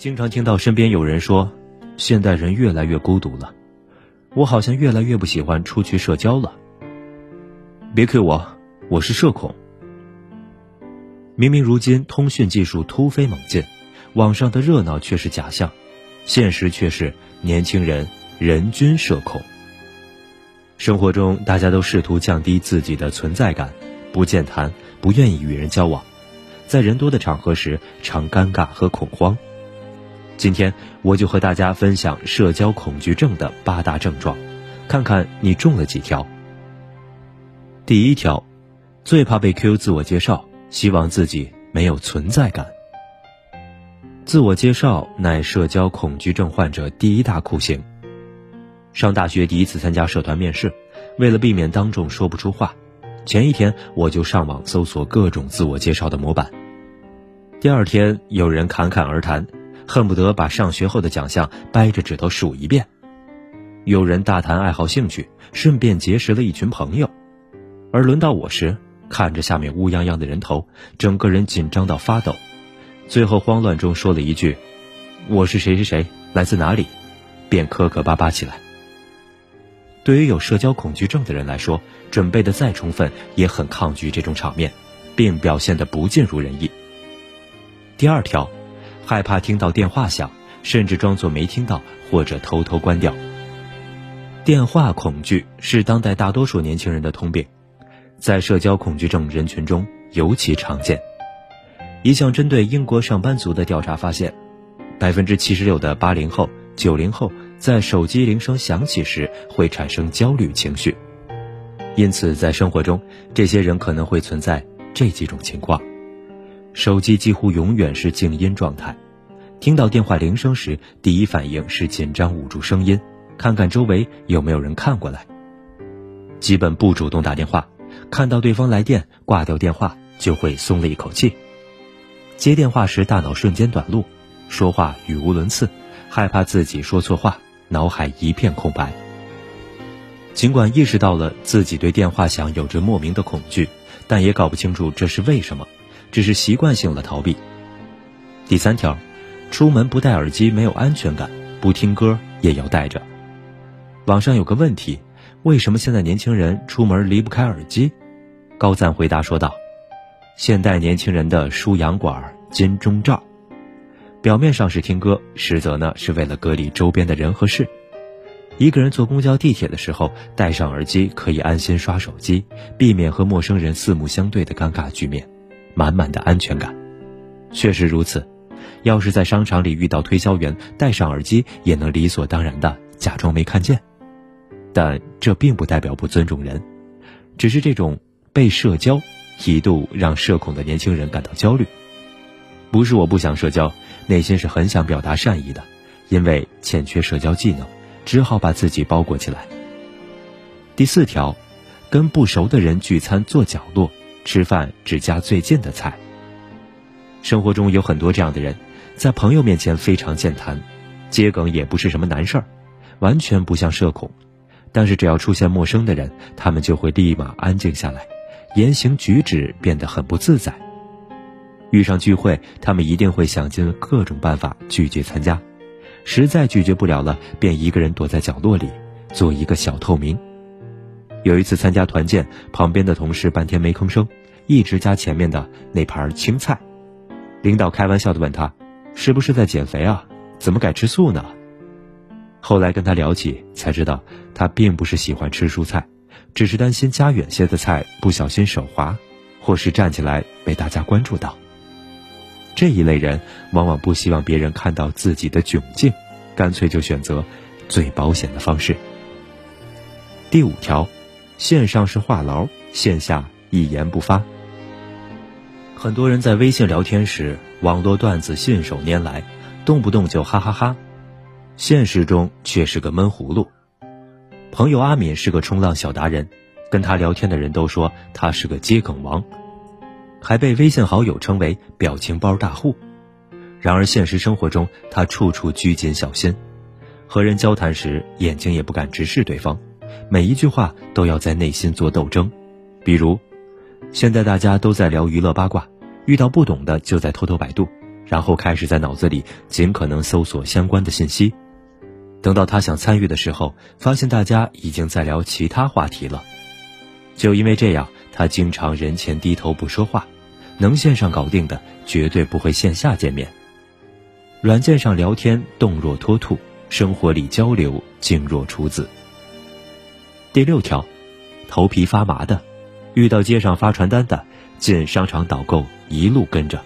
经常听到身边有人说，现代人越来越孤独了，我好像越来越不喜欢出去社交了。别 Q 我，我是社恐。明明如今通讯技术突飞猛进，网上的热闹却是假象，现实却是年轻人人均社恐。生活中，大家都试图降低自己的存在感，不健谈，不愿意与人交往，在人多的场合时常尴尬和恐慌。今天我就和大家分享社交恐惧症的八大症状，看看你中了几条。第一条，最怕被 Q 自我介绍，希望自己没有存在感。自我介绍乃社交恐惧症患者第一大酷刑。上大学第一次参加社团面试，为了避免当众说不出话，前一天我就上网搜索各种自我介绍的模板。第二天有人侃侃而谈。恨不得把上学后的奖项掰着指头数一遍。有人大谈爱好兴趣，顺便结识了一群朋友。而轮到我时，看着下面乌泱泱的人头，整个人紧张到发抖。最后慌乱中说了一句：“我是谁谁谁，来自哪里？”便磕磕巴巴起来。对于有社交恐惧症的人来说，准备的再充分，也很抗拒这种场面，并表现得不尽如人意。第二条。害怕听到电话响，甚至装作没听到或者偷偷关掉。电话恐惧是当代大多数年轻人的通病，在社交恐惧症人群中尤其常见。一项针对英国上班族的调查发现，百分之七十六的八零后、九零后在手机铃声响起时会产生焦虑情绪。因此，在生活中，这些人可能会存在这几种情况。手机几乎永远是静音状态，听到电话铃声时，第一反应是紧张捂住声音，看看周围有没有人看过来。基本不主动打电话，看到对方来电挂掉电话就会松了一口气。接电话时大脑瞬间短路，说话语无伦次，害怕自己说错话，脑海一片空白。尽管意识到了自己对电话响有着莫名的恐惧，但也搞不清楚这是为什么。只是习惯性的逃避。第三条，出门不戴耳机没有安全感，不听歌也要戴着。网上有个问题，为什么现在年轻人出门离不开耳机？高赞回答说道：“现代年轻人的输氧管、金钟罩，表面上是听歌，实则呢是为了隔离周边的人和事。一个人坐公交、地铁的时候戴上耳机，可以安心刷手机，避免和陌生人四目相对的尴尬局面。”满满的安全感，确实如此。要是在商场里遇到推销员，戴上耳机也能理所当然的假装没看见。但这并不代表不尊重人，只是这种被社交一度让社恐的年轻人感到焦虑。不是我不想社交，内心是很想表达善意的，因为欠缺社交技能，只好把自己包裹起来。第四条，跟不熟的人聚餐坐角落。吃饭只夹最近的菜。生活中有很多这样的人，在朋友面前非常健谈，接梗也不是什么难事儿，完全不像社恐。但是只要出现陌生的人，他们就会立马安静下来，言行举止变得很不自在。遇上聚会，他们一定会想尽各种办法拒绝参加，实在拒绝不了了，便一个人躲在角落里，做一个小透明。有一次参加团建，旁边的同事半天没吭声，一直夹前面的那盘青菜。领导开玩笑的问他：“是不是在减肥啊？怎么改吃素呢？”后来跟他聊起，才知道他并不是喜欢吃蔬菜，只是担心夹远些的菜不小心手滑，或是站起来被大家关注到。这一类人往往不希望别人看到自己的窘境，干脆就选择最保险的方式。第五条。线上是话痨，线下一言不发。很多人在微信聊天时，网络段子信手拈来，动不动就哈哈哈，现实中却是个闷葫芦。朋友阿敏是个冲浪小达人，跟他聊天的人都说他是个接梗王，还被微信好友称为表情包大户。然而现实生活中，他处处拘谨小心，和人交谈时眼睛也不敢直视对方。每一句话都要在内心做斗争，比如，现在大家都在聊娱乐八卦，遇到不懂的就在偷偷百度，然后开始在脑子里尽可能搜索相关的信息。等到他想参与的时候，发现大家已经在聊其他话题了。就因为这样，他经常人前低头不说话，能线上搞定的绝对不会线下见面。软件上聊天动若脱兔，生活里交流静若处子。第六条，头皮发麻的，遇到街上发传单的，进商场导购一路跟着。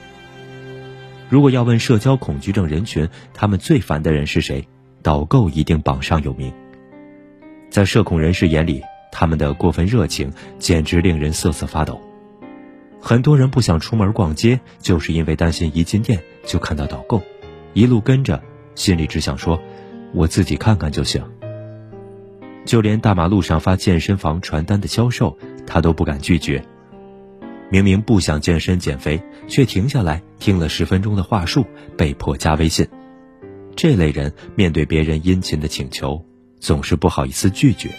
如果要问社交恐惧症人群，他们最烦的人是谁？导购一定榜上有名。在社恐人士眼里，他们的过分热情简直令人瑟瑟发抖。很多人不想出门逛街，就是因为担心一进店就看到导购，一路跟着，心里只想说：“我自己看看就行。”就连大马路上发健身房传单的销售，他都不敢拒绝。明明不想健身减肥，却停下来听了十分钟的话术，被迫加微信。这类人面对别人殷勤的请求，总是不好意思拒绝，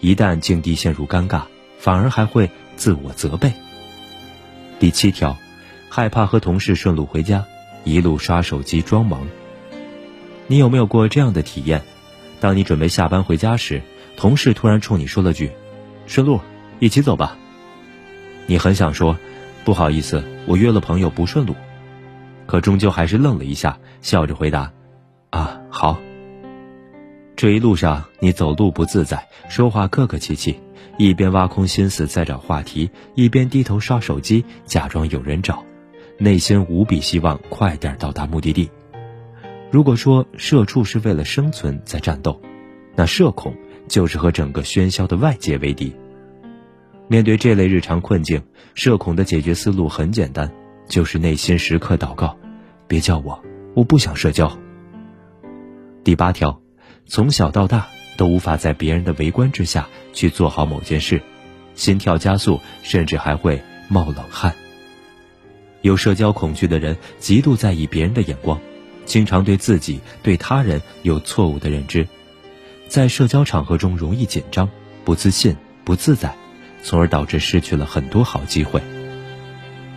一旦境地陷入尴尬，反而还会自我责备。第七条，害怕和同事顺路回家，一路刷手机装忙。你有没有过这样的体验？当你准备下班回家时，同事突然冲你说了句：“顺路，一起走吧。”你很想说：“不好意思，我约了朋友不顺路。”可终究还是愣了一下，笑着回答。啊，好。这一路上，你走路不自在，说话客客气气，一边挖空心思在找话题，一边低头刷手机，假装有人找，内心无比希望快点到达目的地。如果说社畜是为了生存在战斗，那社恐就是和整个喧嚣的外界为敌。面对这类日常困境，社恐的解决思路很简单，就是内心时刻祷告：别叫我，我不想社交。第八条，从小到大都无法在别人的围观之下去做好某件事，心跳加速，甚至还会冒冷汗。有社交恐惧的人极度在意别人的眼光，经常对自己、对他人有错误的认知，在社交场合中容易紧张、不自信、不自在，从而导致失去了很多好机会。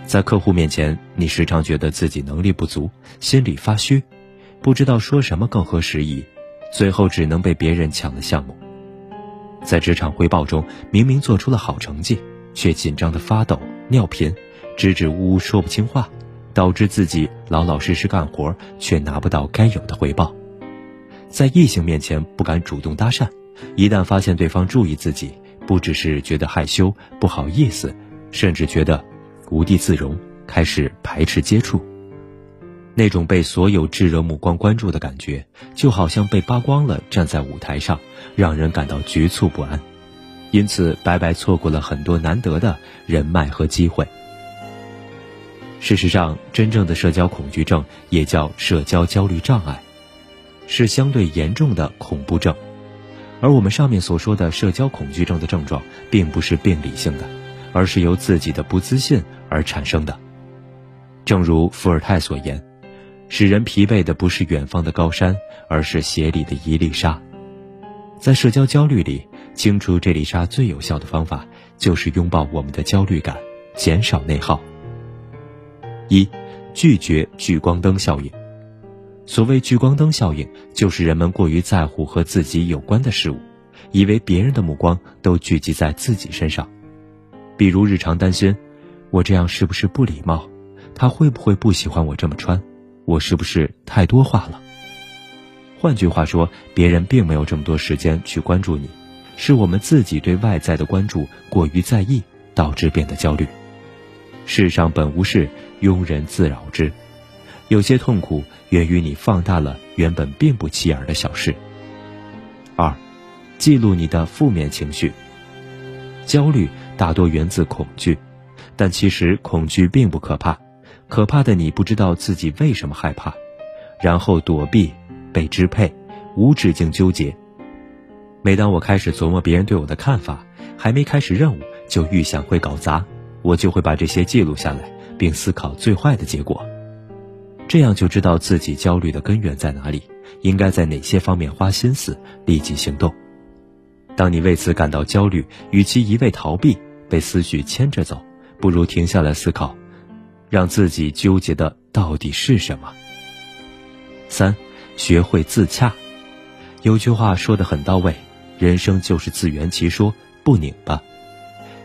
在客户面前，你时常觉得自己能力不足，心里发虚。不知道说什么更合时宜，最后只能被别人抢了项目。在职场汇报中，明明做出了好成绩，却紧张的发抖、尿频，支支吾吾说不清话，导致自己老老实实干活，却拿不到该有的回报。在异性面前不敢主动搭讪，一旦发现对方注意自己，不只是觉得害羞、不好意思，甚至觉得无地自容，开始排斥接触。那种被所有炙热目光关注的感觉，就好像被扒光了站在舞台上，让人感到局促不安，因此白白错过了很多难得的人脉和机会。事实上，真正的社交恐惧症也叫社交焦虑障碍，是相对严重的恐怖症，而我们上面所说的社交恐惧症的症状，并不是病理性的，而是由自己的不自信而产生的。正如伏尔泰所言。使人疲惫的不是远方的高山，而是鞋里的一粒沙。在社交焦虑里，清除这粒沙最有效的方法，就是拥抱我们的焦虑感，减少内耗。一，拒绝聚光灯效应。所谓聚光灯效应，就是人们过于在乎和自己有关的事物，以为别人的目光都聚集在自己身上。比如日常担心，我这样是不是不礼貌？他会不会不喜欢我这么穿？我是不是太多话了？换句话说，别人并没有这么多时间去关注你，是我们自己对外在的关注过于在意，导致变得焦虑。世上本无事，庸人自扰之。有些痛苦源于你放大了原本并不起眼的小事。二，记录你的负面情绪。焦虑大多源自恐惧，但其实恐惧并不可怕。可怕的你不知道自己为什么害怕，然后躲避、被支配、无止境纠结。每当我开始琢磨别人对我的看法，还没开始任务就预想会搞砸，我就会把这些记录下来，并思考最坏的结果。这样就知道自己焦虑的根源在哪里，应该在哪些方面花心思，立即行动。当你为此感到焦虑，与其一味逃避，被思绪牵着走，不如停下来思考。让自己纠结的到底是什么。三，学会自洽。有句话说的很到位：人生就是自圆其说，不拧巴。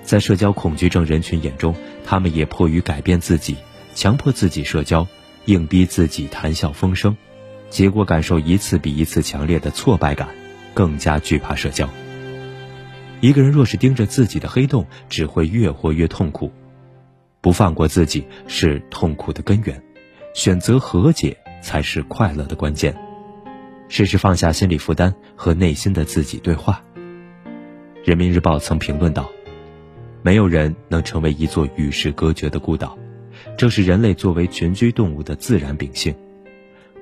在社交恐惧症人群眼中，他们也迫于改变自己，强迫自己社交，硬逼自己谈笑风生，结果感受一次比一次强烈的挫败感，更加惧怕社交。一个人若是盯着自己的黑洞，只会越活越痛苦。不放过自己是痛苦的根源，选择和解才是快乐的关键。试试放下心理负担，和内心的自己对话。人民日报曾评论道。没有人能成为一座与世隔绝的孤岛，这是人类作为群居动物的自然秉性。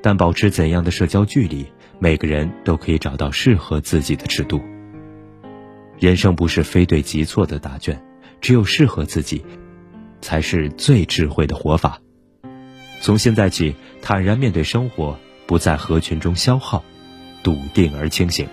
但保持怎样的社交距离，每个人都可以找到适合自己的尺度。人生不是非对即错的答卷，只有适合自己，才是最智慧的活法。从现在起，坦然面对生活，不在合群中消耗，笃定而清醒。